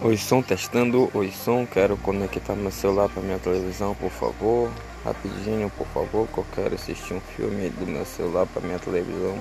Oi som testando, oi som, quero conectar meu celular para minha televisão, por favor. Rapidinho, por favor, que eu quero assistir um filme do meu celular para minha televisão.